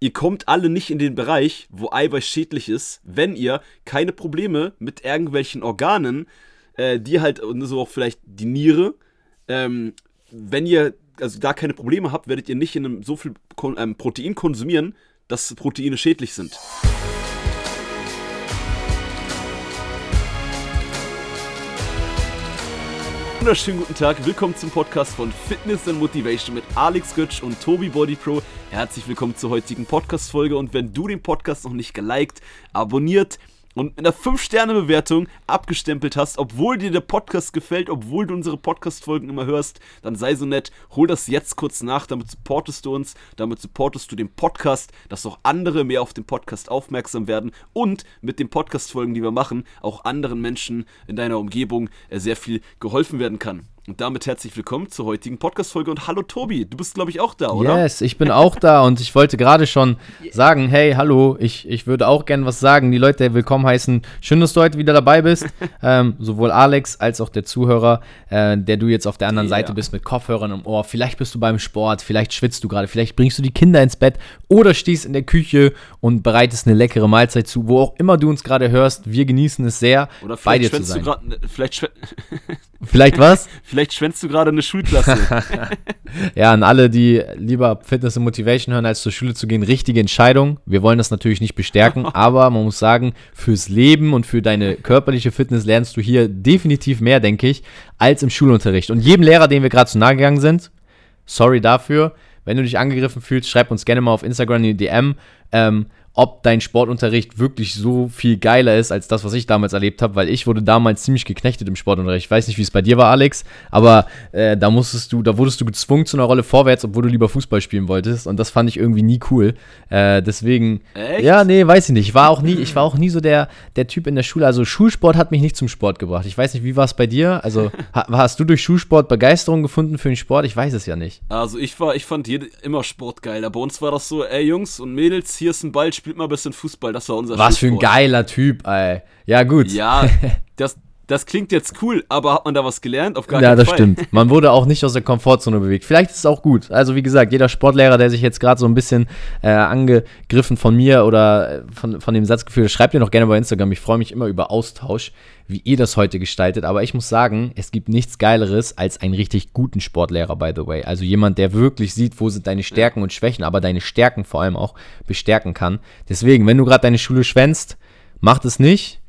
ihr kommt alle nicht in den Bereich, wo Eiweiß schädlich ist, wenn ihr keine Probleme mit irgendwelchen Organen, äh, die halt, und so auch vielleicht die Niere, ähm, wenn ihr also da keine Probleme habt, werdet ihr nicht in einem so viel Kon ähm, Protein konsumieren, dass Proteine schädlich sind. Wunderschönen guten Tag, willkommen zum Podcast von Fitness and Motivation mit Alex Götsch und Tobi Body Pro. Herzlich willkommen zur heutigen Podcast-Folge und wenn du den Podcast noch nicht geliked, abonniert, und mit einer 5-Sterne-Bewertung abgestempelt hast, obwohl dir der Podcast gefällt, obwohl du unsere Podcast-Folgen immer hörst, dann sei so nett, hol das jetzt kurz nach, damit supportest du uns, damit supportest du den Podcast, dass auch andere mehr auf den Podcast aufmerksam werden und mit den Podcast-Folgen, die wir machen, auch anderen Menschen in deiner Umgebung äh, sehr viel geholfen werden kann. Und damit herzlich willkommen zur heutigen Podcast-Folge und hallo Tobi, du bist glaube ich auch da, oder? Yes, ich bin auch da und ich wollte gerade schon sagen, hey, hallo, ich, ich würde auch gern was sagen, die Leute willkommen heißen. Schön, dass du heute wieder dabei bist, ähm, sowohl Alex als auch der Zuhörer, äh, der du jetzt auf der anderen yeah. Seite bist mit Kopfhörern im Ohr. Vielleicht bist du beim Sport, vielleicht schwitzt du gerade, vielleicht bringst du die Kinder ins Bett oder stehst in der Küche und bereitest eine leckere Mahlzeit zu, wo auch immer du uns gerade hörst. Wir genießen es sehr, oder bei dir zu sein. Du grad, ne, vielleicht Vielleicht was? Vielleicht schwänzt du gerade eine Schulklasse. ja, an alle, die lieber Fitness und Motivation hören, als zur Schule zu gehen, richtige Entscheidung. Wir wollen das natürlich nicht bestärken, aber man muss sagen, fürs Leben und für deine körperliche Fitness lernst du hier definitiv mehr, denke ich, als im Schulunterricht. Und jedem Lehrer, den wir gerade zu nahe gegangen sind, sorry dafür. Wenn du dich angegriffen fühlst, schreib uns gerne mal auf Instagram die DM. Ähm, ob dein Sportunterricht wirklich so viel geiler ist als das, was ich damals erlebt habe, weil ich wurde damals ziemlich geknechtet im Sportunterricht. Ich weiß nicht, wie es bei dir war, Alex, aber äh, da musstest du, da wurdest du gezwungen zu einer Rolle vorwärts, obwohl du lieber Fußball spielen wolltest und das fand ich irgendwie nie cool. Äh, deswegen, Echt? ja, nee, weiß ich nicht. Ich war auch nie, ich war auch nie so der, der Typ in der Schule. Also Schulsport hat mich nicht zum Sport gebracht. Ich weiß nicht, wie war es bei dir? Also ha, hast du durch Schulsport Begeisterung gefunden für den Sport? Ich weiß es ja nicht. Also ich war, ich fand jede, immer Sport geil. Bei uns war das so, ey Jungs und Mädels, hier ist ein Ball, spielt mal ein bisschen Fußball, das war unser Was für ein geiler Typ, ey. Ja, gut. Ja, das, das klingt jetzt cool, aber hat man da was gelernt? Auf gar ja, keinen Fall. Ja, das stimmt. Man wurde auch nicht aus der Komfortzone bewegt. Vielleicht ist es auch gut. Also wie gesagt, jeder Sportlehrer, der sich jetzt gerade so ein bisschen äh, angegriffen von mir oder äh, von, von dem Satz gefühlt hat, schreibt mir doch gerne bei Instagram. Ich freue mich immer über Austausch, wie ihr das heute gestaltet. Aber ich muss sagen, es gibt nichts Geileres als einen richtig guten Sportlehrer, by the way. Also jemand, der wirklich sieht, wo sind deine Stärken und Schwächen, aber deine Stärken vor allem auch bestärken kann. Deswegen, wenn du gerade deine Schule schwänzt, mach es nicht.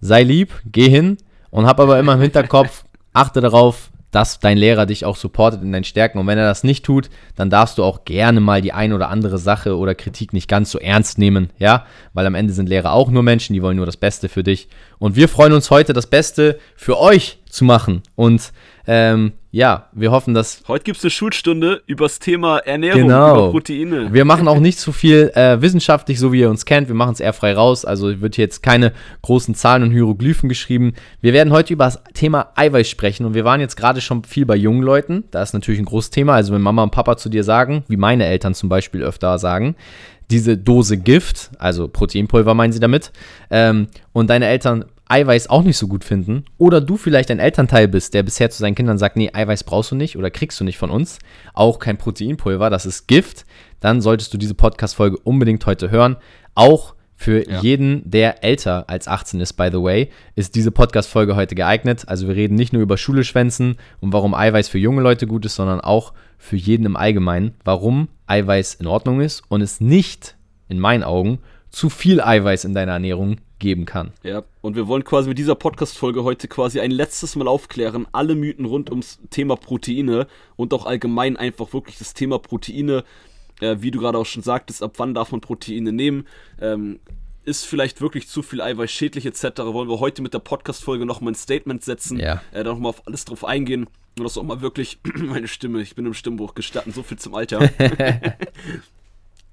Sei lieb, geh hin und hab aber immer im Hinterkopf, achte darauf, dass dein Lehrer dich auch supportet in deinen Stärken. Und wenn er das nicht tut, dann darfst du auch gerne mal die ein oder andere Sache oder Kritik nicht ganz so ernst nehmen, ja? Weil am Ende sind Lehrer auch nur Menschen, die wollen nur das Beste für dich. Und wir freuen uns heute, das Beste für euch zu machen. Und ähm, ja, wir hoffen, dass. Heute gibt es eine Schulstunde über das Thema Ernährung, genau. über Proteine. Wir machen auch nicht so viel äh, wissenschaftlich, so wie ihr uns kennt. Wir machen es eher frei raus. Also wird hier jetzt keine großen Zahlen und Hieroglyphen geschrieben. Wir werden heute über das Thema Eiweiß sprechen. Und wir waren jetzt gerade schon viel bei jungen Leuten. Da ist natürlich ein großes Thema. Also wenn Mama und Papa zu dir sagen, wie meine Eltern zum Beispiel öfter sagen, diese Dose Gift, also Proteinpulver meinen sie damit, ähm, und deine Eltern Eiweiß auch nicht so gut finden oder du vielleicht ein Elternteil bist, der bisher zu seinen Kindern sagt, nee, Eiweiß brauchst du nicht oder kriegst du nicht von uns, auch kein Proteinpulver, das ist Gift, dann solltest du diese Podcast-Folge unbedingt heute hören. Auch für ja. jeden, der älter als 18 ist, by the way, ist diese Podcast-Folge heute geeignet. Also wir reden nicht nur über Schule schwänzen und warum Eiweiß für junge Leute gut ist, sondern auch für jeden im Allgemeinen, warum Eiweiß in Ordnung ist und es nicht, in meinen Augen, zu viel Eiweiß in deiner Ernährung geben kann. Ja, und wir wollen quasi mit dieser Podcast-Folge heute quasi ein letztes Mal aufklären, alle Mythen rund ums Thema Proteine und auch allgemein einfach wirklich das Thema Proteine, äh, wie du gerade auch schon sagtest, ab wann darf man Proteine nehmen, ähm, ist vielleicht wirklich zu viel Eiweiß schädlich etc. Wollen wir heute mit der Podcast-Folge nochmal ein Statement setzen, ja. äh, da nochmal auf alles drauf eingehen und das auch mal wirklich meine Stimme, ich bin im Stimmbruch gestatten, so viel zum Alter.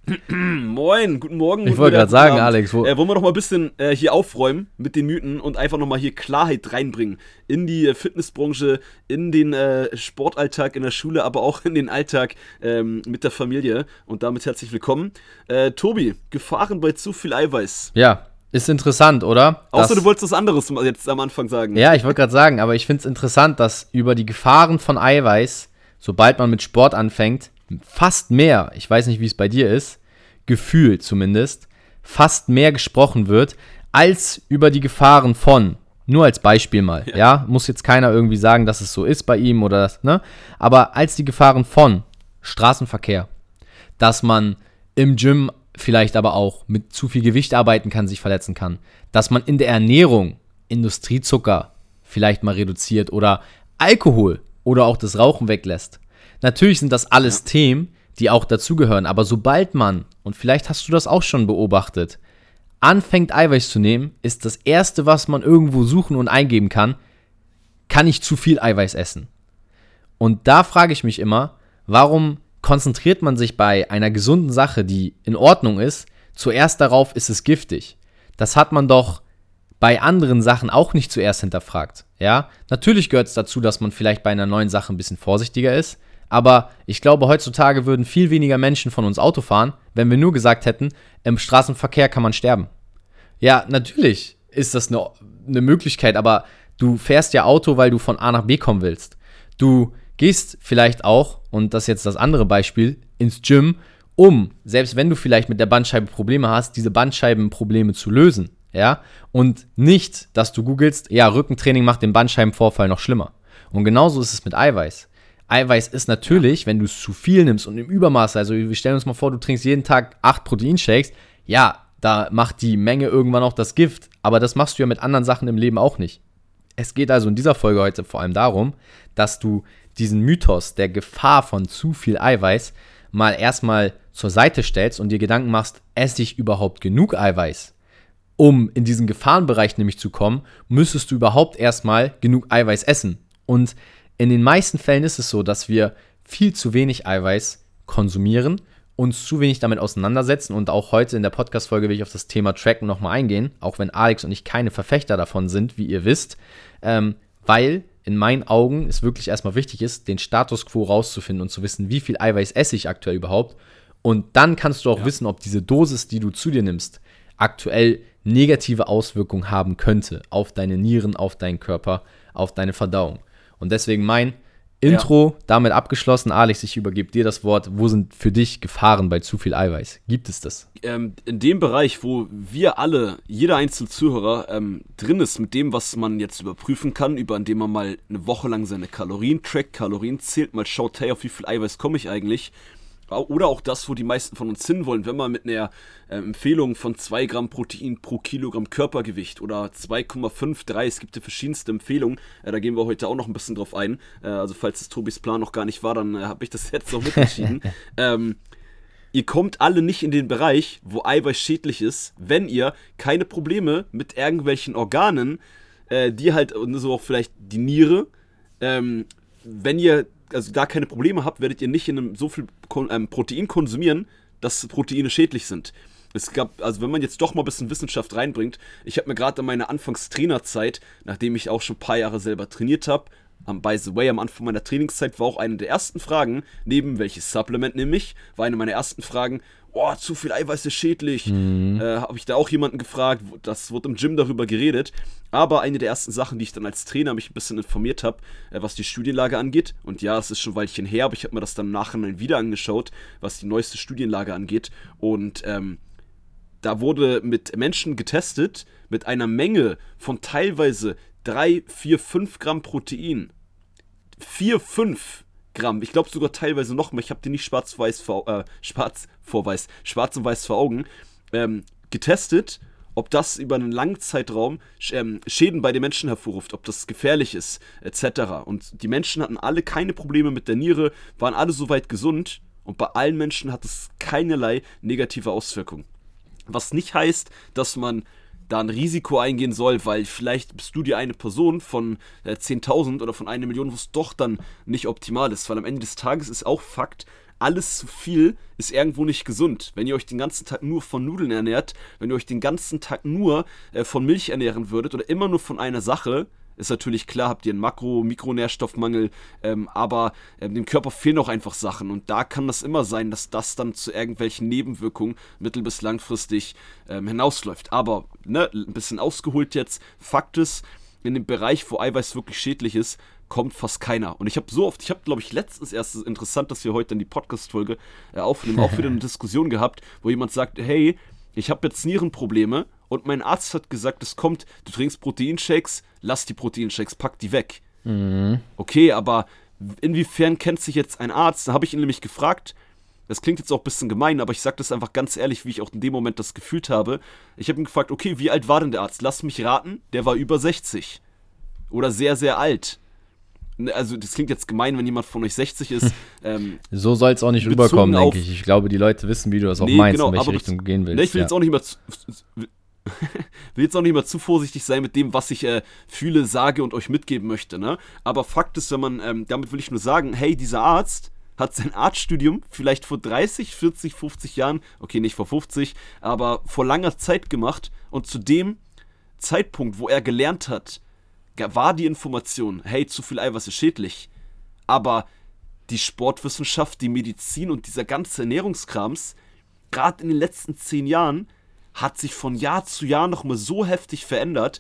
Moin, guten Morgen. Ich wollte gerade sagen, Alex. Wo äh, wollen wir noch mal ein bisschen äh, hier aufräumen mit den Mythen und einfach noch mal hier Klarheit reinbringen in die äh, Fitnessbranche, in den äh, Sportalltag in der Schule, aber auch in den Alltag ähm, mit der Familie. Und damit herzlich willkommen. Äh, Tobi, Gefahren bei zu viel Eiweiß. Ja, ist interessant, oder? Außer du wolltest was anderes jetzt am Anfang sagen. Ja, ich wollte gerade sagen, aber ich finde es interessant, dass über die Gefahren von Eiweiß, sobald man mit Sport anfängt, fast mehr, ich weiß nicht, wie es bei dir ist, Gefühl zumindest, fast mehr gesprochen wird, als über die Gefahren von. Nur als Beispiel mal, ja. ja. Muss jetzt keiner irgendwie sagen, dass es so ist bei ihm oder das, ne? Aber als die Gefahren von Straßenverkehr, dass man im Gym vielleicht aber auch mit zu viel Gewicht arbeiten kann, sich verletzen kann, dass man in der Ernährung Industriezucker vielleicht mal reduziert oder Alkohol oder auch das Rauchen weglässt. Natürlich sind das alles ja. Themen, die auch dazugehören, aber sobald man, und vielleicht hast du das auch schon beobachtet, anfängt Eiweiß zu nehmen, ist das erste, was man irgendwo suchen und eingeben kann, kann ich zu viel Eiweiß essen? Und da frage ich mich immer, warum konzentriert man sich bei einer gesunden Sache, die in Ordnung ist, zuerst darauf, ist es giftig? Das hat man doch bei anderen Sachen auch nicht zuerst hinterfragt. Ja, natürlich gehört es dazu, dass man vielleicht bei einer neuen Sache ein bisschen vorsichtiger ist. Aber ich glaube, heutzutage würden viel weniger Menschen von uns Auto fahren, wenn wir nur gesagt hätten, im Straßenverkehr kann man sterben. Ja, natürlich ist das eine, eine Möglichkeit, aber du fährst ja Auto, weil du von A nach B kommen willst. Du gehst vielleicht auch, und das ist jetzt das andere Beispiel, ins Gym, um, selbst wenn du vielleicht mit der Bandscheibe Probleme hast, diese Bandscheibenprobleme zu lösen. Ja, und nicht, dass du googelst, ja, Rückentraining macht den Bandscheibenvorfall noch schlimmer. Und genauso ist es mit Eiweiß. Eiweiß ist natürlich, wenn du es zu viel nimmst und im Übermaß, also wir stellen uns mal vor, du trinkst jeden Tag acht Proteinshakes, ja, da macht die Menge irgendwann auch das Gift, aber das machst du ja mit anderen Sachen im Leben auch nicht. Es geht also in dieser Folge heute vor allem darum, dass du diesen Mythos der Gefahr von zu viel Eiweiß mal erstmal zur Seite stellst und dir Gedanken machst, esse ich überhaupt genug Eiweiß? Um in diesen Gefahrenbereich nämlich zu kommen, müsstest du überhaupt erstmal genug Eiweiß essen. Und in den meisten Fällen ist es so, dass wir viel zu wenig Eiweiß konsumieren, uns zu wenig damit auseinandersetzen und auch heute in der Podcast-Folge will ich auf das Thema Tracken nochmal eingehen, auch wenn Alex und ich keine Verfechter davon sind, wie ihr wisst, ähm, weil in meinen Augen es wirklich erstmal wichtig ist, den Status quo rauszufinden und zu wissen, wie viel Eiweiß esse ich aktuell überhaupt. Und dann kannst du auch ja. wissen, ob diese Dosis, die du zu dir nimmst, aktuell negative Auswirkungen haben könnte auf deine Nieren, auf deinen Körper, auf deine Verdauung. Und deswegen mein Intro ja. damit abgeschlossen. Alex, ich übergebe dir das Wort. Wo sind für dich Gefahren bei zu viel Eiweiß? Gibt es das? Ähm, in dem Bereich, wo wir alle, jeder einzelne Zuhörer ähm, drin ist, mit dem, was man jetzt überprüfen kann, über indem man mal eine Woche lang seine Kalorien trackt, Kalorien zählt, mal schaut, hey, auf wie viel Eiweiß komme ich eigentlich, oder auch das, wo die meisten von uns hinwollen, wenn man mit einer äh, Empfehlung von 2 Gramm Protein pro Kilogramm Körpergewicht oder 2,53, es gibt ja verschiedenste Empfehlungen, äh, da gehen wir heute auch noch ein bisschen drauf ein. Äh, also falls es Tobis Plan noch gar nicht war, dann äh, habe ich das jetzt noch mitentschieden. ähm, ihr kommt alle nicht in den Bereich, wo Eiweiß schädlich ist, wenn ihr keine Probleme mit irgendwelchen Organen, äh, die halt, so auch vielleicht die Niere, ähm, wenn ihr also da keine Probleme habt, werdet ihr nicht in einem so viel ähm, Protein konsumieren, dass Proteine schädlich sind. Es gab, also wenn man jetzt doch mal ein bisschen Wissenschaft reinbringt, ich habe mir gerade in meiner Anfangstrainerzeit, nachdem ich auch schon ein paar Jahre selber trainiert habe, um, by the way, am Anfang meiner Trainingszeit war auch eine der ersten Fragen, neben welches Supplement nehme ich, war eine meiner ersten Fragen, oh, zu viel Eiweiß ist schädlich. Mhm. Äh, Habe ich da auch jemanden gefragt, das wurde im Gym darüber geredet. Aber eine der ersten Sachen, die ich dann als Trainer mich ein bisschen informiert habe, äh, was die Studienlage angeht, und ja, es ist schon ein Weilchen her, aber ich habe mir das dann im Nachhinein wieder angeschaut, was die neueste Studienlage angeht. Und ähm, da wurde mit Menschen getestet, mit einer Menge von teilweise 3, 4, 5 Gramm Protein. 4, 5 Gramm. Ich glaube sogar teilweise noch mehr. Ich habe die nicht schwarz-weiß vor, äh, schwarz vor weiß, schwarz und weiß vor Augen ähm, getestet, ob das über einen langen Zeitraum ähm, Schäden bei den Menschen hervorruft, ob das gefährlich ist, etc. Und die Menschen hatten alle keine Probleme mit der Niere, waren alle soweit gesund und bei allen Menschen hat es keinerlei negative Auswirkungen. Was nicht heißt, dass man da ein Risiko eingehen soll, weil vielleicht bist du dir eine Person von äh, 10.000 oder von einer Million, wo es doch dann nicht optimal ist, weil am Ende des Tages ist auch Fakt, alles zu viel ist irgendwo nicht gesund. Wenn ihr euch den ganzen Tag nur von Nudeln ernährt, wenn ihr euch den ganzen Tag nur äh, von Milch ernähren würdet oder immer nur von einer Sache, ist natürlich klar, habt ihr einen Makro-, Mikronährstoffmangel, ähm, aber ähm, dem Körper fehlen auch einfach Sachen und da kann das immer sein, dass das dann zu irgendwelchen Nebenwirkungen mittel- bis langfristig ähm, hinausläuft. Aber ne, ein bisschen ausgeholt jetzt, Fakt ist, in dem Bereich, wo Eiweiß wirklich schädlich ist, kommt fast keiner. Und ich habe so oft, ich habe, glaube ich, letztens erst interessant, dass wir heute dann die Podcast-Folge äh, aufnehmen, auch wieder eine Diskussion gehabt, wo jemand sagt, hey, ich habe jetzt Nierenprobleme und mein Arzt hat gesagt, es kommt, du trinkst Proteinshakes, lass die Proteinshakes, pack die weg. Mhm. Okay, aber inwiefern kennt sich jetzt ein Arzt? Da habe ich ihn nämlich gefragt, das klingt jetzt auch ein bisschen gemein, aber ich sage das einfach ganz ehrlich, wie ich auch in dem Moment das gefühlt habe. Ich habe ihn gefragt, okay, wie alt war denn der Arzt? Lass mich raten, der war über 60. Oder sehr, sehr alt. Ne, also das klingt jetzt gemein, wenn jemand von euch 60 ist. Ähm, so soll es auch nicht rüberkommen, denke ich. Ich glaube, die Leute wissen, wie du das auch nee, meinst, genau, in welche Richtung du gehen willst. Ne, ich will ja. jetzt auch nicht mehr zu, will jetzt auch nicht mehr zu vorsichtig sein mit dem, was ich äh, fühle, sage und euch mitgeben möchte. Ne? Aber Fakt ist, wenn man, ähm, damit will ich nur sagen, hey, dieser Arzt hat sein Arztstudium vielleicht vor 30, 40, 50 Jahren, okay, nicht vor 50, aber vor langer Zeit gemacht und zu dem Zeitpunkt, wo er gelernt hat, war die Information, hey, zu viel Eiweiß ist schädlich. Aber die Sportwissenschaft, die Medizin und dieser ganze Ernährungskrams, gerade in den letzten zehn Jahren, hat sich von Jahr zu Jahr nochmal so heftig verändert.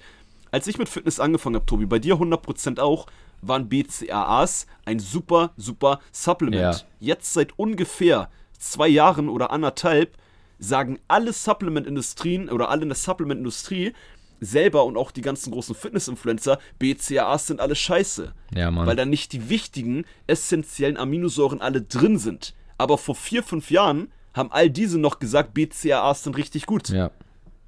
Als ich mit Fitness angefangen habe, Tobi, bei dir 100% auch, waren BCAAs ein super, super Supplement. Ja. Jetzt seit ungefähr zwei Jahren oder anderthalb sagen alle Supplement-Industrien oder alle in der Supplement-Industrie, selber und auch die ganzen großen Fitness-Influencer, BCAAs sind alle scheiße. Ja, Mann. Weil da nicht die wichtigen, essentiellen Aminosäuren alle drin sind. Aber vor vier, fünf Jahren haben all diese noch gesagt, BCAAs sind richtig gut. Ja.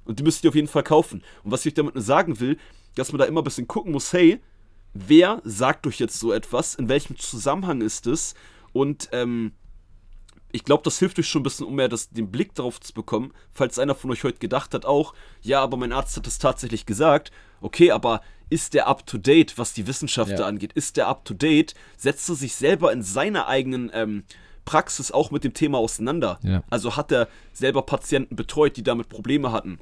Und die müsst ihr auf jeden Fall kaufen. Und was ich damit nur sagen will, dass man da immer ein bisschen gucken muss, hey, wer sagt euch jetzt so etwas? In welchem Zusammenhang ist es? Und ähm, ich glaube, das hilft euch schon ein bisschen, um mehr das, den Blick darauf zu bekommen, falls einer von euch heute gedacht hat, auch, ja, aber mein Arzt hat das tatsächlich gesagt. Okay, aber ist der up to date, was die Wissenschaft ja. da angeht? Ist der up to date? Setzt er sich selber in seiner eigenen ähm, Praxis auch mit dem Thema auseinander? Ja. Also hat er selber Patienten betreut, die damit Probleme hatten?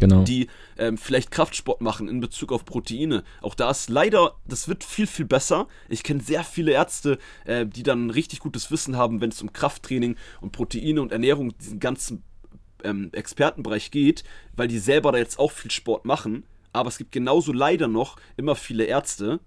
Genau. die ähm, vielleicht Kraftsport machen in Bezug auf Proteine. Auch da ist leider, das wird viel, viel besser. Ich kenne sehr viele Ärzte, äh, die dann richtig gutes Wissen haben, wenn es um Krafttraining und Proteine und Ernährung, diesen ganzen ähm, Expertenbereich geht, weil die selber da jetzt auch viel Sport machen. Aber es gibt genauso leider noch immer viele Ärzte,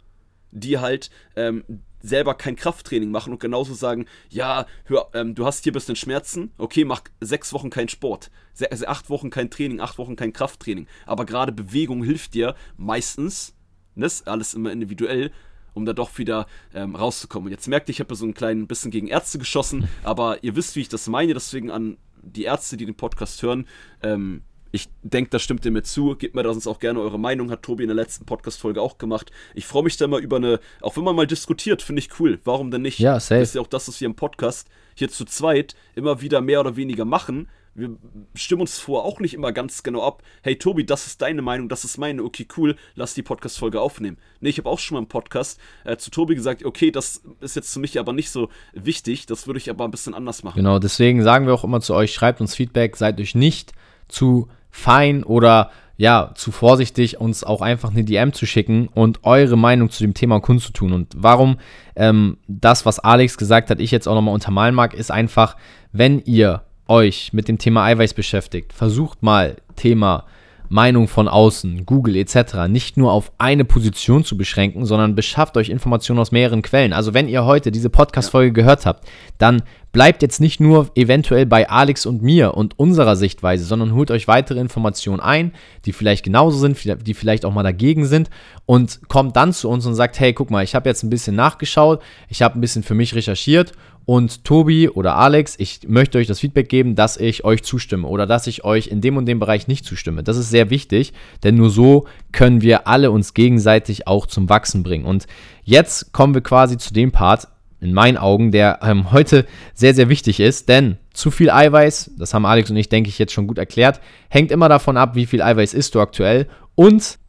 die halt ähm, selber kein Krafttraining machen und genauso sagen, ja, hör, ähm, du hast hier ein bisschen Schmerzen, okay, mach sechs Wochen keinen Sport, Se also acht Wochen kein Training, acht Wochen kein Krafttraining. Aber gerade Bewegung hilft dir meistens, das ist alles immer individuell, um da doch wieder ähm, rauszukommen. Und jetzt merkt ihr, ich habe so ein klein bisschen gegen Ärzte geschossen, aber ihr wisst, wie ich das meine, deswegen an die Ärzte, die den Podcast hören, ähm, ich denke, das stimmt dir mir zu. Gebt mir da sonst auch gerne eure Meinung, hat Tobi in der letzten Podcast-Folge auch gemacht. Ich freue mich da mal über eine, auch wenn man mal diskutiert, finde ich cool. Warum denn nicht? Ja, safe. Das ist ja auch das, was wir im Podcast hier zu zweit immer wieder mehr oder weniger machen. Wir stimmen uns vor auch nicht immer ganz genau ab. Hey Tobi, das ist deine Meinung, das ist meine. Okay, cool, lass die Podcast-Folge aufnehmen. Ne, ich habe auch schon mal im Podcast äh, zu Tobi gesagt, okay, das ist jetzt für mich aber nicht so wichtig. Das würde ich aber ein bisschen anders machen. Genau, deswegen sagen wir auch immer zu euch, schreibt uns Feedback, seid euch nicht zu fein oder ja, zu vorsichtig, uns auch einfach eine DM zu schicken und eure Meinung zu dem Thema kundzutun. Und warum ähm, das, was Alex gesagt hat, ich jetzt auch nochmal untermalen mag, ist einfach, wenn ihr euch mit dem Thema Eiweiß beschäftigt, versucht mal Thema Meinung von außen, Google etc. nicht nur auf eine Position zu beschränken, sondern beschafft euch Informationen aus mehreren Quellen. Also wenn ihr heute diese Podcast-Folge gehört habt, dann bleibt jetzt nicht nur eventuell bei Alex und mir und unserer Sichtweise, sondern holt euch weitere Informationen ein, die vielleicht genauso sind, die vielleicht auch mal dagegen sind und kommt dann zu uns und sagt, hey, guck mal, ich habe jetzt ein bisschen nachgeschaut, ich habe ein bisschen für mich recherchiert und Tobi oder Alex, ich möchte euch das Feedback geben, dass ich euch zustimme oder dass ich euch in dem und dem Bereich nicht zustimme. Das ist sehr wichtig, denn nur so können wir alle uns gegenseitig auch zum Wachsen bringen. Und jetzt kommen wir quasi zu dem Part, in meinen Augen, der ähm, heute sehr, sehr wichtig ist, denn zu viel Eiweiß, das haben Alex und ich, denke ich, jetzt schon gut erklärt, hängt immer davon ab, wie viel Eiweiß isst du aktuell und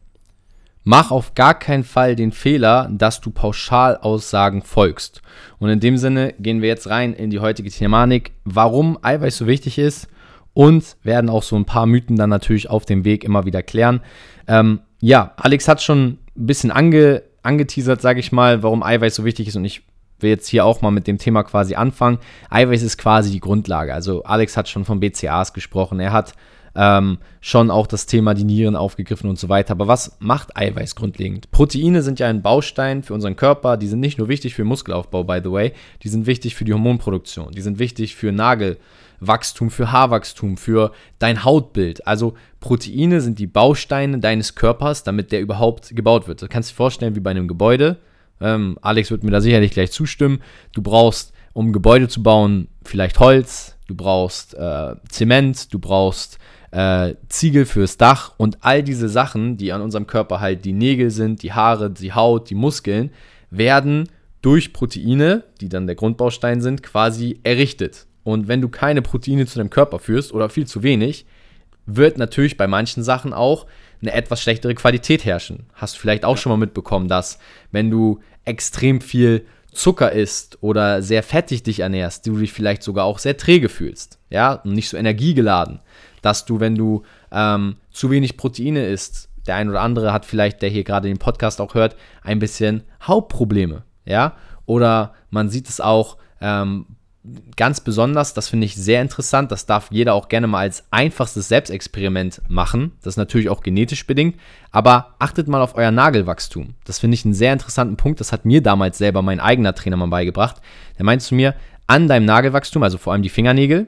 Mach auf gar keinen Fall den Fehler, dass du Pauschalaussagen folgst. Und in dem Sinne gehen wir jetzt rein in die heutige Thematik, warum Eiweiß so wichtig ist und werden auch so ein paar Mythen dann natürlich auf dem Weg immer wieder klären. Ähm, ja, Alex hat schon ein bisschen ange, angeteasert, sage ich mal, warum Eiweiß so wichtig ist und ich will jetzt hier auch mal mit dem Thema quasi anfangen. Eiweiß ist quasi die Grundlage. Also Alex hat schon von BCAAs gesprochen. Er hat ähm, schon auch das Thema die Nieren aufgegriffen und so weiter. Aber was macht Eiweiß grundlegend? Proteine sind ja ein Baustein für unseren Körper. Die sind nicht nur wichtig für Muskelaufbau, by the way. Die sind wichtig für die Hormonproduktion. Die sind wichtig für Nagelwachstum, für Haarwachstum, für dein Hautbild. Also Proteine sind die Bausteine deines Körpers, damit der überhaupt gebaut wird. Du kannst dir vorstellen, wie bei einem Gebäude. Ähm, Alex wird mir da sicherlich gleich zustimmen. Du brauchst, um Gebäude zu bauen, vielleicht Holz, du brauchst äh, Zement, du brauchst äh, Ziegel fürs Dach und all diese Sachen, die an unserem Körper halt die Nägel sind, die Haare, die Haut, die Muskeln, werden durch Proteine, die dann der Grundbaustein sind, quasi errichtet. Und wenn du keine Proteine zu deinem Körper führst oder viel zu wenig, wird natürlich bei manchen Sachen auch eine etwas schlechtere Qualität herrschen. Hast du vielleicht auch schon mal mitbekommen, dass wenn du extrem viel Zucker isst oder sehr fettig dich ernährst, du dich vielleicht sogar auch sehr träge fühlst, ja, und nicht so energiegeladen dass du, wenn du ähm, zu wenig Proteine isst, der ein oder andere hat vielleicht, der hier gerade den Podcast auch hört, ein bisschen Hauptprobleme, ja, oder man sieht es auch ähm, ganz besonders, das finde ich sehr interessant, das darf jeder auch gerne mal als einfachstes Selbstexperiment machen, das ist natürlich auch genetisch bedingt, aber achtet mal auf euer Nagelwachstum, das finde ich einen sehr interessanten Punkt, das hat mir damals selber mein eigener Trainer mal beigebracht, der meint zu mir, an deinem Nagelwachstum, also vor allem die Fingernägel,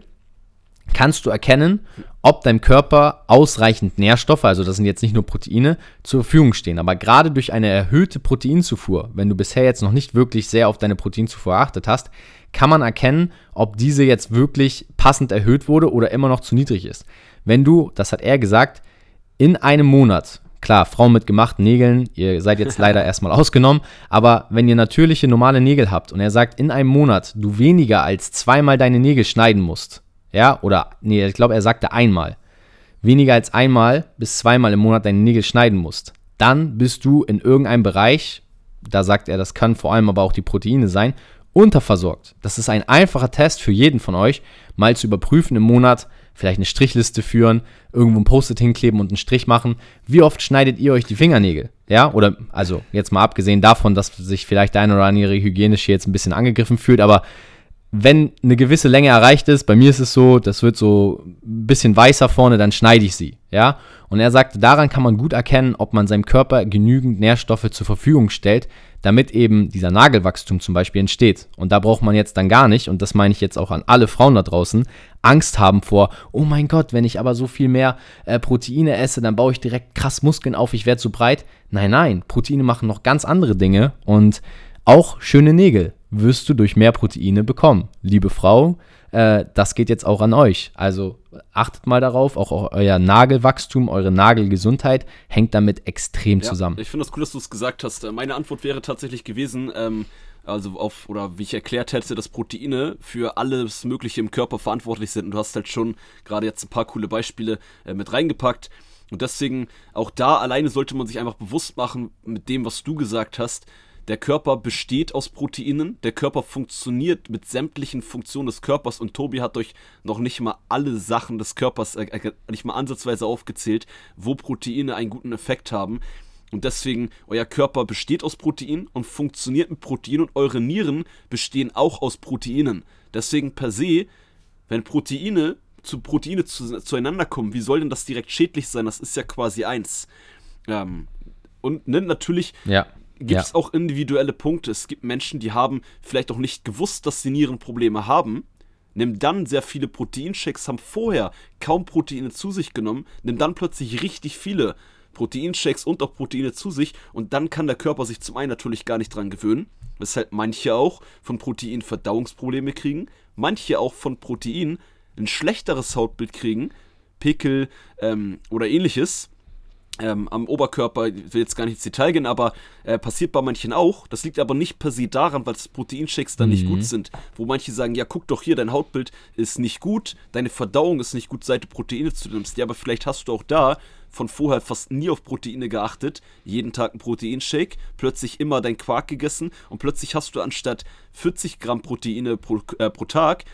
kannst du erkennen, ob deinem Körper ausreichend Nährstoffe, also das sind jetzt nicht nur Proteine, zur Verfügung stehen. Aber gerade durch eine erhöhte Proteinzufuhr, wenn du bisher jetzt noch nicht wirklich sehr auf deine Proteinzufuhr geachtet hast, kann man erkennen, ob diese jetzt wirklich passend erhöht wurde oder immer noch zu niedrig ist. Wenn du, das hat er gesagt, in einem Monat, klar, Frauen mit gemachten Nägeln, ihr seid jetzt leider erstmal ausgenommen, aber wenn ihr natürliche, normale Nägel habt und er sagt, in einem Monat du weniger als zweimal deine Nägel schneiden musst, ja, oder, nee, ich glaube, er sagte einmal, weniger als einmal bis zweimal im Monat deine Nägel schneiden musst, dann bist du in irgendeinem Bereich, da sagt er, das kann vor allem aber auch die Proteine sein, unterversorgt. Das ist ein einfacher Test für jeden von euch, mal zu überprüfen im Monat, vielleicht eine Strichliste führen, irgendwo ein Post-it hinkleben und einen Strich machen. Wie oft schneidet ihr euch die Fingernägel? Ja, oder, also jetzt mal abgesehen davon, dass sich vielleicht der eine oder andere hygienisch jetzt ein bisschen angegriffen fühlt, aber wenn eine gewisse Länge erreicht ist, bei mir ist es so, das wird so ein bisschen weißer vorne, dann schneide ich sie, ja. Und er sagte, daran kann man gut erkennen, ob man seinem Körper genügend Nährstoffe zur Verfügung stellt, damit eben dieser Nagelwachstum zum Beispiel entsteht. Und da braucht man jetzt dann gar nicht, und das meine ich jetzt auch an alle Frauen da draußen, Angst haben vor, oh mein Gott, wenn ich aber so viel mehr äh, Proteine esse, dann baue ich direkt krass Muskeln auf, ich werde zu breit. Nein, nein, Proteine machen noch ganz andere Dinge und auch schöne Nägel wirst du durch mehr Proteine bekommen. Liebe Frau, äh, das geht jetzt auch an euch. Also achtet mal darauf, auch euer Nagelwachstum, eure Nagelgesundheit hängt damit extrem ja, zusammen. Ich finde das cool, dass du es gesagt hast. Äh, meine Antwort wäre tatsächlich gewesen, ähm, also auf, oder wie ich erklärt hätte, dass Proteine für alles Mögliche im Körper verantwortlich sind. Und du hast halt schon gerade jetzt ein paar coole Beispiele äh, mit reingepackt. Und deswegen, auch da alleine sollte man sich einfach bewusst machen, mit dem, was du gesagt hast, der Körper besteht aus Proteinen, der Körper funktioniert mit sämtlichen Funktionen des Körpers und Tobi hat euch noch nicht mal alle Sachen des Körpers äh, äh, nicht mal ansatzweise aufgezählt, wo Proteine einen guten Effekt haben. Und deswegen, euer Körper besteht aus Proteinen und funktioniert mit Proteinen und eure Nieren bestehen auch aus Proteinen. Deswegen per se, wenn Proteine zu Proteine zu, zueinander kommen, wie soll denn das direkt schädlich sein? Das ist ja quasi eins. Ähm, und ne, natürlich ja gibt es ja. auch individuelle Punkte. Es gibt Menschen, die haben vielleicht auch nicht gewusst, dass sie Nierenprobleme haben, nehmen dann sehr viele Proteinshakes, haben vorher kaum Proteine zu sich genommen, nehmen dann plötzlich richtig viele Proteinshakes und auch Proteine zu sich und dann kann der Körper sich zum einen natürlich gar nicht dran gewöhnen, weshalb manche auch von Protein Verdauungsprobleme kriegen, manche auch von Protein ein schlechteres Hautbild kriegen, Pickel ähm, oder ähnliches ähm, am Oberkörper, ich will jetzt gar nicht ins Detail gehen, aber äh, passiert bei manchen auch. Das liegt aber nicht per se daran, weil das Proteinshakes dann mhm. nicht gut mhm. sind. Wo manche sagen, ja, guck doch hier, dein Hautbild ist nicht gut, deine Verdauung ist nicht gut, seit du Proteine zu nimmst. Ja, aber vielleicht hast du auch da von vorher fast nie auf Proteine geachtet, jeden Tag ein Proteinshake, plötzlich immer dein Quark gegessen und plötzlich hast du anstatt 40 Gramm Proteine pro, äh, pro Tag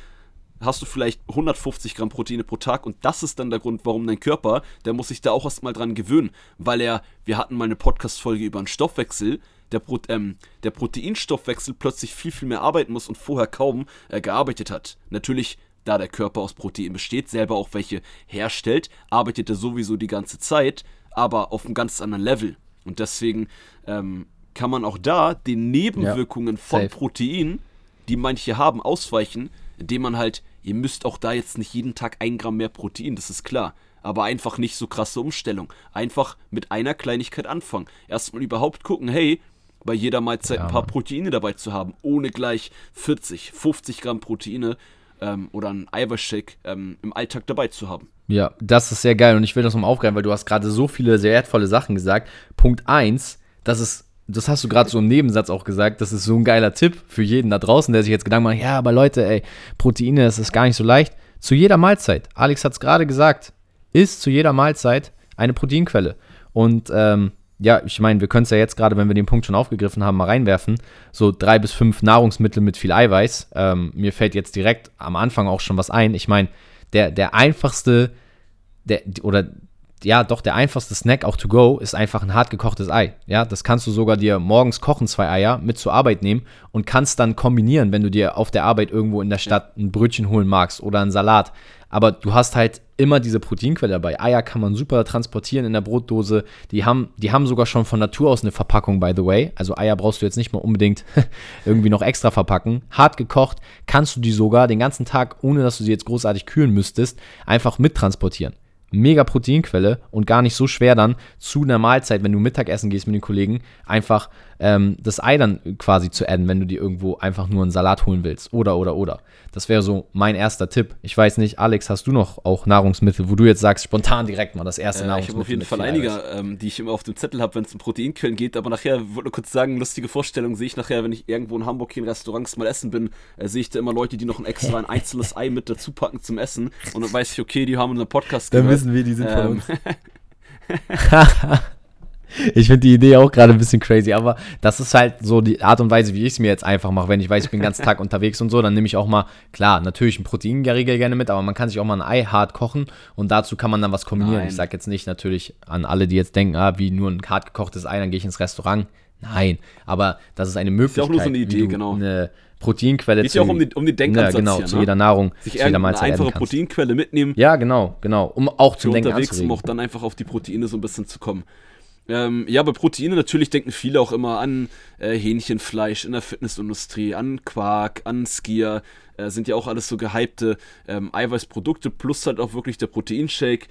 hast du vielleicht 150 Gramm Proteine pro Tag und das ist dann der Grund, warum dein Körper, der muss sich da auch erstmal dran gewöhnen, weil er, wir hatten mal eine Podcast-Folge über einen Stoffwechsel, der, Pro, ähm, der Proteinstoffwechsel plötzlich viel, viel mehr arbeiten muss und vorher kaum äh, gearbeitet hat. Natürlich da der Körper aus Protein besteht, selber auch welche herstellt, arbeitet er sowieso die ganze Zeit, aber auf einem ganz anderen Level. Und deswegen ähm, kann man auch da den Nebenwirkungen ja, von Protein, die manche haben, ausweichen, indem man halt, ihr müsst auch da jetzt nicht jeden Tag ein Gramm mehr Protein, das ist klar. Aber einfach nicht so krasse Umstellung. Einfach mit einer Kleinigkeit anfangen. Erstmal überhaupt gucken, hey, bei jeder Mahlzeit ja, ein paar Proteine dabei zu haben, ohne gleich 40, 50 Gramm Proteine ähm, oder einen Eiweißshake ähm, im Alltag dabei zu haben. Ja, das ist sehr geil und ich will das nochmal aufgreifen, weil du hast gerade so viele sehr wertvolle Sachen gesagt. Punkt 1, das ist, das hast du gerade so im Nebensatz auch gesagt, das ist so ein geiler Tipp für jeden da draußen, der sich jetzt Gedanken macht, ja, aber Leute, ey, Proteine, das ist gar nicht so leicht. Zu jeder Mahlzeit, Alex hat es gerade gesagt, ist zu jeder Mahlzeit eine Proteinquelle. Und ähm, ja, ich meine, wir können es ja jetzt gerade, wenn wir den Punkt schon aufgegriffen haben, mal reinwerfen. So drei bis fünf Nahrungsmittel mit viel Eiweiß. Ähm, mir fällt jetzt direkt am Anfang auch schon was ein. Ich meine, der, der einfachste, der, oder ja, doch der einfachste Snack auch to go ist einfach ein hart gekochtes Ei. Ja, das kannst du sogar dir morgens kochen, zwei Eier, mit zur Arbeit nehmen und kannst dann kombinieren, wenn du dir auf der Arbeit irgendwo in der Stadt ein Brötchen holen magst oder einen Salat aber du hast halt immer diese Proteinquelle dabei. Eier kann man super transportieren in der Brotdose. Die haben, die haben sogar schon von Natur aus eine Verpackung, by the way. Also Eier brauchst du jetzt nicht mal unbedingt irgendwie noch extra verpacken. Hart gekocht kannst du die sogar den ganzen Tag, ohne dass du sie jetzt großartig kühlen müsstest, einfach mittransportieren mega Proteinquelle und gar nicht so schwer dann zu einer Mahlzeit, wenn du Mittagessen gehst mit den Kollegen, einfach ähm, das Ei dann quasi zu adden, wenn du dir irgendwo einfach nur einen Salat holen willst. Oder, oder, oder. Das wäre so mein erster Tipp. Ich weiß nicht, Alex, hast du noch auch Nahrungsmittel, wo du jetzt sagst, spontan direkt mal das erste äh, Nahrungsmittel? Ich habe auf jeden Fall einige, ähm, die ich immer auf dem Zettel habe, wenn es um Proteinquellen geht. Aber nachher, wollte nur kurz sagen, lustige Vorstellung sehe ich nachher, wenn ich irgendwo in Hamburg in Restaurants mal essen bin, äh, sehe ich da immer Leute, die noch ein extra ein einzelnes Ei mit dazu packen zum Essen. Und dann weiß ich, okay, die haben unseren Podcast Dann wissen wir, die sind ähm, von uns. Ich finde die Idee auch gerade ein bisschen crazy, aber das ist halt so die Art und Weise, wie ich es mir jetzt einfach mache. Wenn ich weiß, ich bin den ganzen Tag unterwegs und so, dann nehme ich auch mal, klar, natürlich ein Proteingeriegel gerne mit, aber man kann sich auch mal ein Ei hart kochen und dazu kann man dann was kombinieren. Nein. Ich sage jetzt nicht natürlich an alle, die jetzt denken, ah, wie nur ein hart gekochtes Ei, dann gehe ich ins Restaurant. Nein, aber das ist eine Möglichkeit. Ist ja auch nur so eine Idee, genau. Eine Proteinquelle Geht zu. ja auch um die, um den Denkansatz ja, genau, hier, zu ne? jeder Nahrung, Sich zu jeder Mahlzeit eine einfache Proteinquelle mitnehmen. Ja, genau, genau, um auch zum Denken unterwegs, um auch dann einfach auf die Proteine so ein bisschen zu kommen. Ähm, ja, bei Proteine natürlich denken viele auch immer an äh, Hähnchenfleisch in der Fitnessindustrie, an Quark, an Skier. Äh, sind ja auch alles so gehypte ähm, Eiweißprodukte, plus halt auch wirklich der Proteinshake.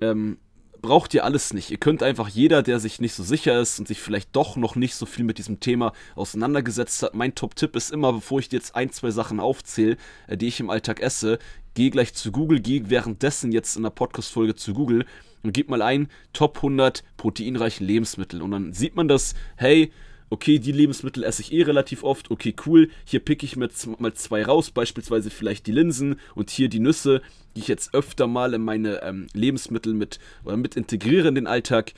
Ähm, braucht ihr alles nicht. Ihr könnt einfach jeder, der sich nicht so sicher ist und sich vielleicht doch noch nicht so viel mit diesem Thema auseinandergesetzt hat, mein Top-Tipp ist immer, bevor ich dir jetzt ein, zwei Sachen aufzähle, äh, die ich im Alltag esse, geh gleich zu Google, geh währenddessen jetzt in der Podcast-Folge zu Google und gib mal ein Top 100 proteinreichen Lebensmittel. Und dann sieht man das, hey, okay, die Lebensmittel esse ich eh relativ oft, okay, cool, hier picke ich mir mal zwei raus, beispielsweise vielleicht die Linsen und hier die Nüsse, die ich jetzt öfter mal in meine ähm, Lebensmittel mit, oder mit integriere in den Alltag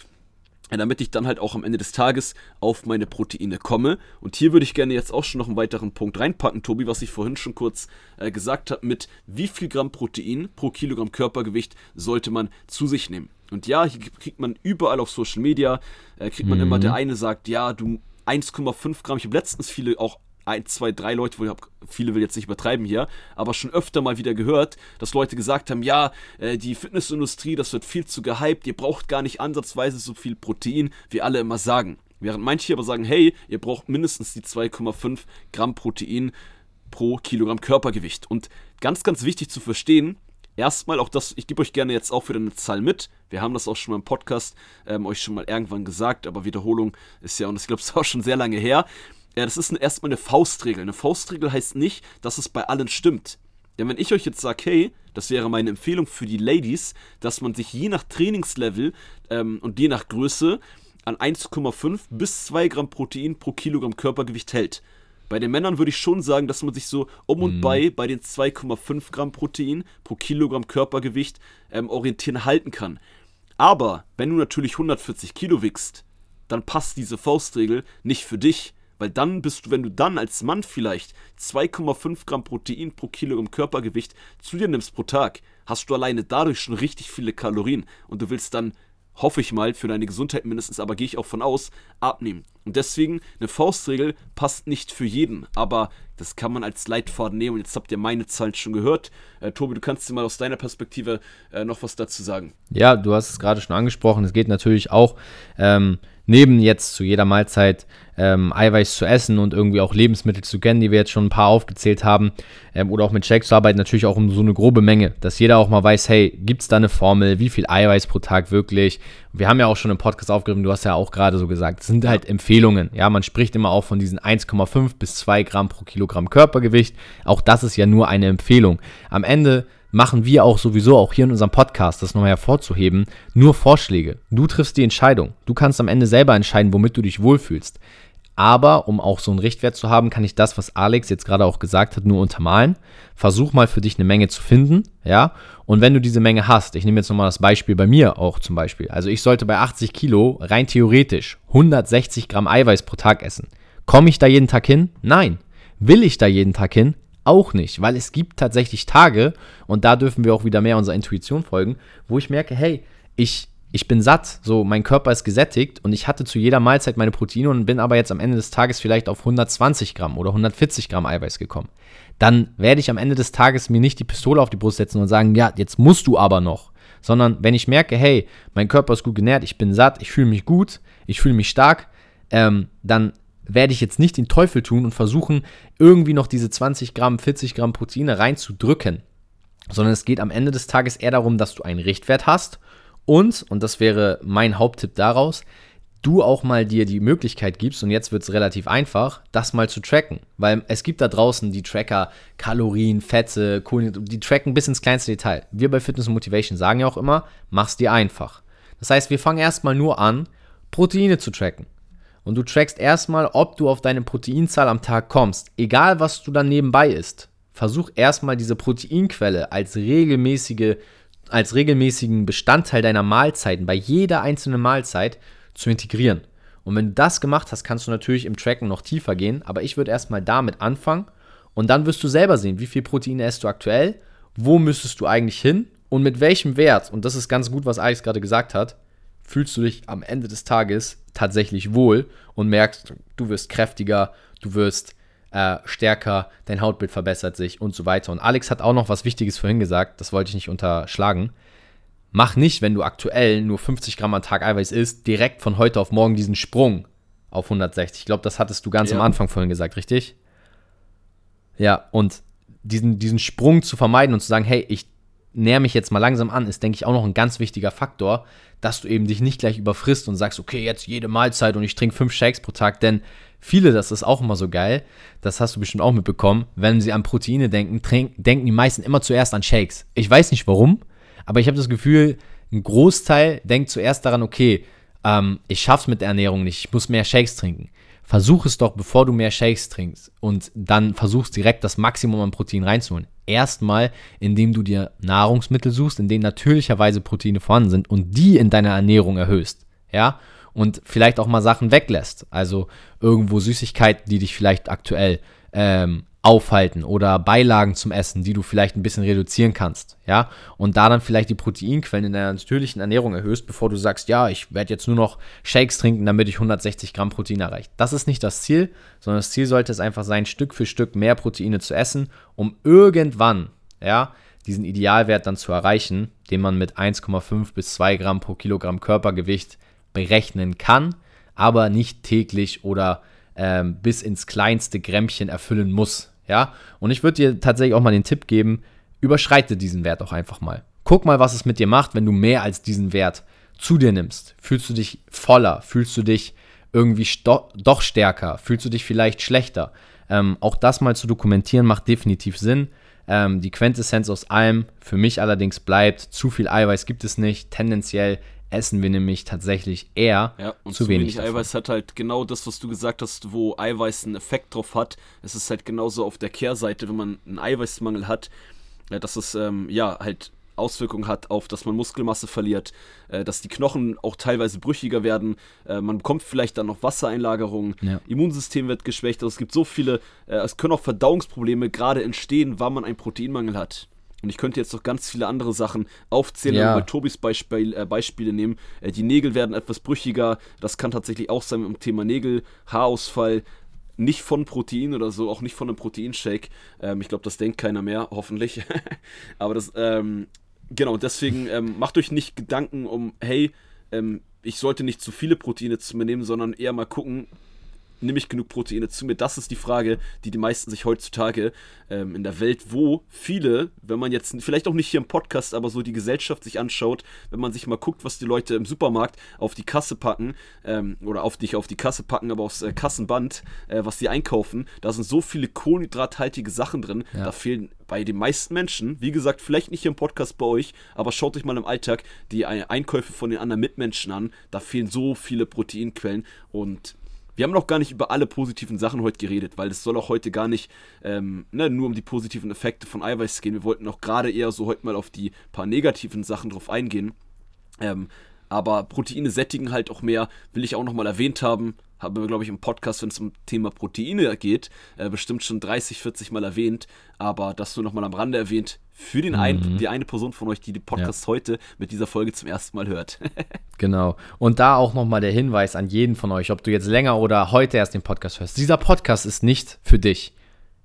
damit ich dann halt auch am Ende des Tages auf meine Proteine komme. Und hier würde ich gerne jetzt auch schon noch einen weiteren Punkt reinpacken, Tobi, was ich vorhin schon kurz äh, gesagt habe, mit wie viel Gramm Protein pro Kilogramm Körpergewicht sollte man zu sich nehmen. Und ja, hier kriegt man überall auf Social Media, äh, kriegt man mhm. immer, der eine sagt, ja, du 1,5 Gramm, ich habe letztens viele auch ein, zwei, drei Leute, wo ich hab, viele will jetzt nicht übertreiben hier, aber schon öfter mal wieder gehört, dass Leute gesagt haben, ja, äh, die Fitnessindustrie, das wird viel zu gehypt, ihr braucht gar nicht ansatzweise so viel Protein, wie alle immer sagen. Während manche aber sagen, hey, ihr braucht mindestens die 2,5 Gramm Protein pro Kilogramm Körpergewicht. Und ganz, ganz wichtig zu verstehen, erstmal auch das, ich gebe euch gerne jetzt auch wieder eine Zahl mit. Wir haben das auch schon mal im Podcast ähm, euch schon mal irgendwann gesagt, aber Wiederholung ist ja, und ich glaube, es ist auch schon sehr lange her. Ja, das ist erstmal eine Faustregel. Eine Faustregel heißt nicht, dass es bei allen stimmt. Denn wenn ich euch jetzt sage, hey, das wäre meine Empfehlung für die Ladies, dass man sich je nach Trainingslevel ähm, und je nach Größe an 1,5 bis 2 Gramm Protein pro Kilogramm Körpergewicht hält. Bei den Männern würde ich schon sagen, dass man sich so um und mhm. bei bei den 2,5 Gramm Protein pro Kilogramm Körpergewicht ähm, orientieren halten kann. Aber wenn du natürlich 140 Kilo wickst, dann passt diese Faustregel nicht für dich, weil dann bist du, wenn du dann als Mann vielleicht 2,5 Gramm Protein pro Kilogramm Körpergewicht zu dir nimmst pro Tag, hast du alleine dadurch schon richtig viele Kalorien und du willst dann hoffe ich mal, für deine Gesundheit mindestens, aber gehe ich auch von aus, abnehmen. Und deswegen, eine Faustregel passt nicht für jeden, aber das kann man als Leitfaden nehmen. Und jetzt habt ihr meine Zahlen schon gehört. Äh, Tobi, du kannst dir mal aus deiner Perspektive äh, noch was dazu sagen. Ja, du hast es gerade schon angesprochen. Es geht natürlich auch ähm, neben jetzt zu jeder Mahlzeit ähm, Eiweiß zu essen und irgendwie auch Lebensmittel zu kennen, die wir jetzt schon ein paar aufgezählt haben, ähm, oder auch mit Shakes zu arbeiten, natürlich auch um so eine grobe Menge, dass jeder auch mal weiß, hey, gibt es da eine Formel, wie viel Eiweiß pro Tag wirklich? Wir haben ja auch schon im Podcast aufgegriffen, du hast ja auch gerade so gesagt, das sind halt Empfehlungen. Ja, man spricht immer auch von diesen 1,5 bis 2 Gramm pro Kilogramm Körpergewicht. Auch das ist ja nur eine Empfehlung. Am Ende machen wir auch sowieso, auch hier in unserem Podcast, das nochmal hervorzuheben, nur Vorschläge. Du triffst die Entscheidung. Du kannst am Ende selber entscheiden, womit du dich wohlfühlst. Aber um auch so einen Richtwert zu haben, kann ich das, was Alex jetzt gerade auch gesagt hat, nur untermalen. Versuch mal für dich eine Menge zu finden, ja. Und wenn du diese Menge hast, ich nehme jetzt nochmal das Beispiel bei mir auch zum Beispiel. Also ich sollte bei 80 Kilo rein theoretisch 160 Gramm Eiweiß pro Tag essen. Komme ich da jeden Tag hin? Nein. Will ich da jeden Tag hin? Auch nicht, weil es gibt tatsächlich Tage, und da dürfen wir auch wieder mehr unserer Intuition folgen, wo ich merke, hey, ich, ich bin satt, so mein Körper ist gesättigt und ich hatte zu jeder Mahlzeit meine Proteine und bin aber jetzt am Ende des Tages vielleicht auf 120 Gramm oder 140 Gramm Eiweiß gekommen. Dann werde ich am Ende des Tages mir nicht die Pistole auf die Brust setzen und sagen, ja, jetzt musst du aber noch. Sondern wenn ich merke, hey, mein Körper ist gut genährt, ich bin satt, ich fühle mich gut, ich fühle mich stark, ähm, dann werde ich jetzt nicht den Teufel tun und versuchen, irgendwie noch diese 20 Gramm, 40 Gramm Proteine reinzudrücken. Sondern es geht am Ende des Tages eher darum, dass du einen Richtwert hast und, und das wäre mein Haupttipp daraus, du auch mal dir die Möglichkeit gibst, und jetzt wird es relativ einfach, das mal zu tracken. Weil es gibt da draußen die Tracker, Kalorien, Fette, Kohlenhydrate, die tracken bis ins kleinste Detail. Wir bei Fitness Motivation sagen ja auch immer, mach's dir einfach. Das heißt, wir fangen erstmal nur an, Proteine zu tracken und du trackst erstmal, ob du auf deine Proteinzahl am Tag kommst, egal was du dann nebenbei isst. Versuch erstmal diese Proteinquelle als regelmäßige als regelmäßigen Bestandteil deiner Mahlzeiten bei jeder einzelnen Mahlzeit zu integrieren. Und wenn du das gemacht hast, kannst du natürlich im Tracken noch tiefer gehen, aber ich würde erstmal damit anfangen. Und dann wirst du selber sehen, wie viel Proteine isst du aktuell, wo müsstest du eigentlich hin? Und mit welchem Wert, und das ist ganz gut, was Alex gerade gesagt hat, fühlst du dich am Ende des Tages tatsächlich wohl und merkst, du wirst kräftiger, du wirst äh, stärker, dein Hautbild verbessert sich und so weiter. Und Alex hat auch noch was Wichtiges vorhin gesagt, das wollte ich nicht unterschlagen. Mach nicht, wenn du aktuell nur 50 Gramm am Tag Eiweiß isst, direkt von heute auf morgen diesen Sprung auf 160. Ich glaube, das hattest du ganz ja. am Anfang vorhin gesagt, richtig? Ja, und diesen, diesen Sprung zu vermeiden und zu sagen, hey, ich näher mich jetzt mal langsam an, ist, denke ich, auch noch ein ganz wichtiger Faktor, dass du eben dich nicht gleich überfrisst und sagst, okay, jetzt jede Mahlzeit und ich trinke fünf Shakes pro Tag, denn viele, das ist auch immer so geil, das hast du bestimmt auch mitbekommen, wenn sie an Proteine denken, trink, denken die meisten immer zuerst an Shakes. Ich weiß nicht warum, aber ich habe das Gefühl, ein Großteil denkt zuerst daran, okay, ähm, ich schaff's mit der Ernährung nicht, ich muss mehr Shakes trinken versuch es doch, bevor du mehr Shakes trinkst und dann versuchst direkt das Maximum an Protein reinzuholen. Erstmal, indem du dir Nahrungsmittel suchst, in denen natürlicherweise Proteine vorhanden sind und die in deiner Ernährung erhöhst. Ja, und vielleicht auch mal Sachen weglässt. Also irgendwo Süßigkeiten, die dich vielleicht aktuell ähm, aufhalten oder Beilagen zum Essen, die du vielleicht ein bisschen reduzieren kannst, ja, und da dann vielleicht die Proteinquellen in deiner natürlichen Ernährung erhöhst, bevor du sagst, ja, ich werde jetzt nur noch Shakes trinken, damit ich 160 Gramm Protein erreiche. Das ist nicht das Ziel, sondern das Ziel sollte es einfach sein, Stück für Stück mehr Proteine zu essen, um irgendwann, ja, diesen Idealwert dann zu erreichen, den man mit 1,5 bis 2 Gramm pro Kilogramm Körpergewicht berechnen kann, aber nicht täglich oder ähm, bis ins kleinste Grämmchen erfüllen muss, ja, und ich würde dir tatsächlich auch mal den Tipp geben, überschreite diesen Wert auch einfach mal. Guck mal, was es mit dir macht, wenn du mehr als diesen Wert zu dir nimmst. Fühlst du dich voller? Fühlst du dich irgendwie doch stärker? Fühlst du dich vielleicht schlechter? Ähm, auch das mal zu dokumentieren macht definitiv Sinn. Ähm, die Quintessenz aus allem für mich allerdings bleibt, zu viel Eiweiß gibt es nicht. Tendenziell essen wir nämlich tatsächlich eher ja, und zu, zu wenig. wenig Eiweiß hat halt genau das, was du gesagt hast, wo Eiweiß einen Effekt drauf hat. Es ist halt genauso auf der Kehrseite, wenn man einen Eiweißmangel hat, ja, dass es ähm, ja halt Auswirkungen hat auf, dass man Muskelmasse verliert, äh, dass die Knochen auch teilweise brüchiger werden, äh, man bekommt vielleicht dann noch Wassereinlagerungen, ja. Immunsystem wird geschwächt, also es gibt so viele, äh, es können auch Verdauungsprobleme gerade entstehen, weil man einen Proteinmangel hat. Und ich könnte jetzt noch ganz viele andere Sachen aufzählen Ja. und bei Tobis Beispiel, äh, Beispiele nehmen. Äh, die Nägel werden etwas brüchiger. Das kann tatsächlich auch sein mit dem Thema Nägel, Haarausfall. Nicht von Protein oder so, auch nicht von einem Proteinshake. Ähm, ich glaube, das denkt keiner mehr, hoffentlich. Aber das, ähm, genau, deswegen ähm, macht euch nicht Gedanken um, hey, ähm, ich sollte nicht zu viele Proteine zu mir nehmen, sondern eher mal gucken, nehme ich genug Proteine zu mir? Das ist die Frage, die die meisten sich heutzutage ähm, in der Welt, wo viele, wenn man jetzt vielleicht auch nicht hier im Podcast, aber so die Gesellschaft sich anschaut, wenn man sich mal guckt, was die Leute im Supermarkt auf die Kasse packen, ähm, oder auf dich auf die Kasse packen, aber aufs äh, Kassenband, äh, was die einkaufen, da sind so viele kohlenhydrathaltige Sachen drin, Ja. da fehlen bei den meisten Menschen, wie gesagt, vielleicht nicht hier im Podcast bei euch, aber schaut euch mal im Alltag die Ei- Einkäufe von den anderen Mitmenschen an, da fehlen so viele Proteinquellen und wir haben noch gar nicht über alle positiven Sachen heute geredet, weil es soll auch heute gar nicht ähm, ne, nur um die positiven Effekte von Eiweiß gehen. Wir wollten auch gerade eher so heute mal auf die paar negativen Sachen drauf eingehen. Ähm, aber Proteine sättigen halt auch mehr, will ich auch nochmal erwähnt haben. Haben wir, glaube ich, im Podcast, wenn es um Thema Proteine geht, äh, bestimmt schon 30, 40 Mal erwähnt. Aber das nur nochmal am Rande erwähnt für den einen, die eine Person von euch, die den Podcast heute mit dieser Folge zum ersten Mal hört. Genau. Und da auch nochmal der Hinweis an jeden von euch, ob du jetzt länger oder heute erst den Podcast hörst. Dieser Podcast ist nicht für dich,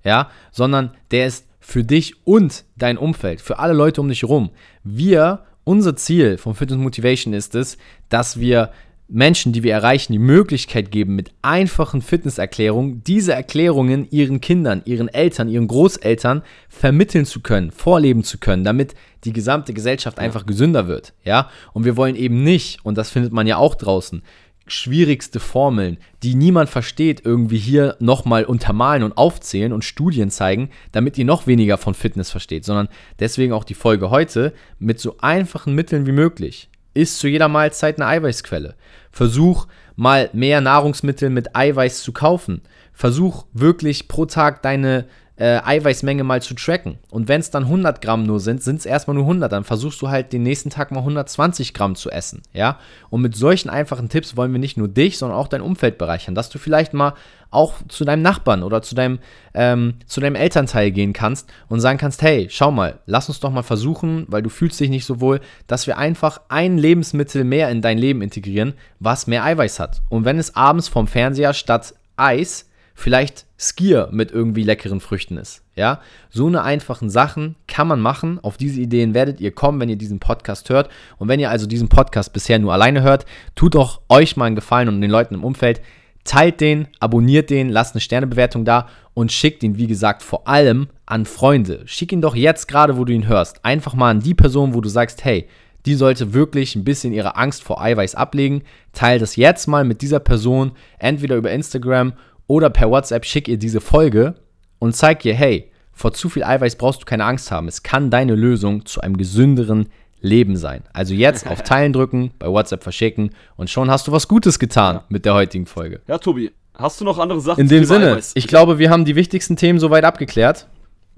ja, sondern der ist für dich und dein Umfeld, für alle Leute um dich herum. Wir, unser Ziel von Fitness Motivation ist es, dass wir Menschen, die wir erreichen, die Möglichkeit geben, mit einfachen Fitnesserklärungen diese Erklärungen ihren Kindern, ihren Eltern, ihren Großeltern vermitteln zu können, vorleben zu können, damit die gesamte Gesellschaft einfach gesünder wird. Ja? Und wir wollen eben nicht, und das findet man ja auch draußen, schwierigste Formeln, die niemand versteht, irgendwie hier nochmal untermalen und aufzählen und Studien zeigen, damit ihr noch weniger von Fitness versteht, sondern deswegen auch die Folge heute mit so einfachen Mitteln wie möglich. Ist zu jeder Mahlzeit eine Eiweißquelle. Versuch mal mehr Nahrungsmittel mit Eiweiß zu kaufen. Versuch wirklich pro Tag deine äh, Eiweißmenge mal zu tracken. Und wenn es dann 100 Gramm nur sind, sind es erstmal nur 100. Dann versuchst du halt den nächsten Tag mal 120 Gramm zu essen. Ja? Und mit solchen einfachen Tipps wollen wir nicht nur dich, sondern auch dein Umfeld bereichern. Dass du vielleicht mal auch zu deinem Nachbarn oder zu deinem, ähm, zu deinem Elternteil gehen kannst und sagen kannst, hey, schau mal, lass uns doch mal versuchen, weil du fühlst dich nicht so wohl, dass wir einfach ein Lebensmittel mehr in dein Leben integrieren, was mehr Eiweiß hat. Und wenn es abends vom Fernseher statt Eis vielleicht Skier mit irgendwie leckeren Früchten ist. Ja, so eine einfachen Sachen kann man machen. Auf diese Ideen werdet ihr kommen, wenn ihr diesen Podcast hört. Und wenn ihr also diesen Podcast bisher nur alleine hört, tut doch euch mal einen Gefallen und den Leuten im Umfeld. Teilt den, abonniert den, lasst eine Sternebewertung da und schickt ihn, wie gesagt, vor allem an Freunde. Schick ihn doch jetzt gerade, wo du ihn hörst, einfach mal an die Person, wo du sagst, hey, die sollte wirklich ein bisschen ihre Angst vor Eiweiß ablegen. Teil das jetzt mal mit dieser Person, entweder über Instagram oder per WhatsApp, schick ihr diese Folge und zeig ihr, hey, vor zu viel Eiweiß brauchst du keine Angst haben. Es kann deine Lösung zu einem gesünderen Leben sein. Also jetzt auf Teilen drücken, bei WhatsApp verschicken und schon hast du was Gutes getan mit der heutigen Folge. ja, Tobi, hast du noch andere Sachen In dem Sinne, Eiweiß? ich glaube, wir haben die wichtigsten Themen soweit abgeklärt.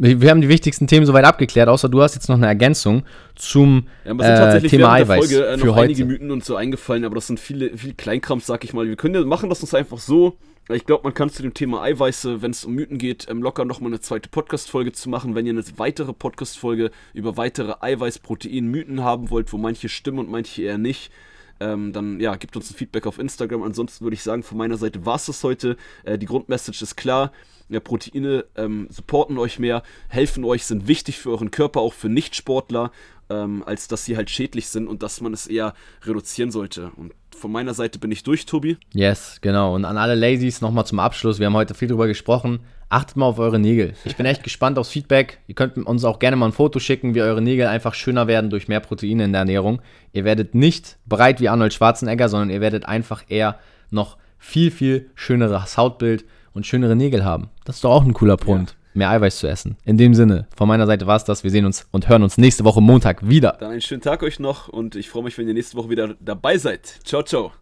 Wir haben die wichtigsten Themen soweit abgeklärt, außer du hast jetzt noch eine Ergänzung zum Ja, mir sind äh, tatsächlich Thema während der Eiweiß Folge äh, für noch einige heute. Mythen und so eingefallen, aber das sind viele, viel Kleinkrams, sag ich mal. Wir können ja machen das uns einfach so. Ich glaube, man kann zu dem Thema Eiweiße, wenn es um Mythen geht, ähm, locker nochmal eine zweite Podcast-Folge zu machen. Wenn ihr eine weitere Podcast-Folge über weitere Eiweiß-Protein-Mythen haben wollt, wo manche stimmen und manche eher nicht, ähm, dann ja, gebt uns ein Feedback auf Instagram. Ansonsten würde ich sagen, von meiner Seite war es das heute. Äh, die Grundmessage ist klar. Ja, Proteine ähm, supporten euch mehr, helfen euch, sind wichtig für euren Körper, auch für Nichtsportler, ähm, als dass sie halt schädlich sind und dass man es eher reduzieren sollte. Und von meiner Seite bin ich durch, Tobi. Yes, genau. Und an alle Ladies nochmal zum Abschluss. Wir haben heute viel drüber gesprochen. Achtet mal auf eure Nägel. Ich bin echt gespannt aufs Feedback. Ihr könnt uns auch gerne mal ein Foto schicken, wie eure Nägel einfach schöner werden durch mehr Proteine in der Ernährung. Ihr werdet nicht breit wie Arnold Schwarzenegger, sondern ihr werdet einfach eher noch viel, viel schöneres Hautbild und schönere Nägel haben. Das ist doch auch ein cooler Punkt, mehr Eiweiß zu essen. In dem Sinne, von meiner Seite war es das. Wir sehen uns und hören uns nächste Woche Montag wieder. Dann einen schönen Tag euch noch und ich freue mich, wenn ihr nächste Woche wieder dabei seid. Ciao, ciao.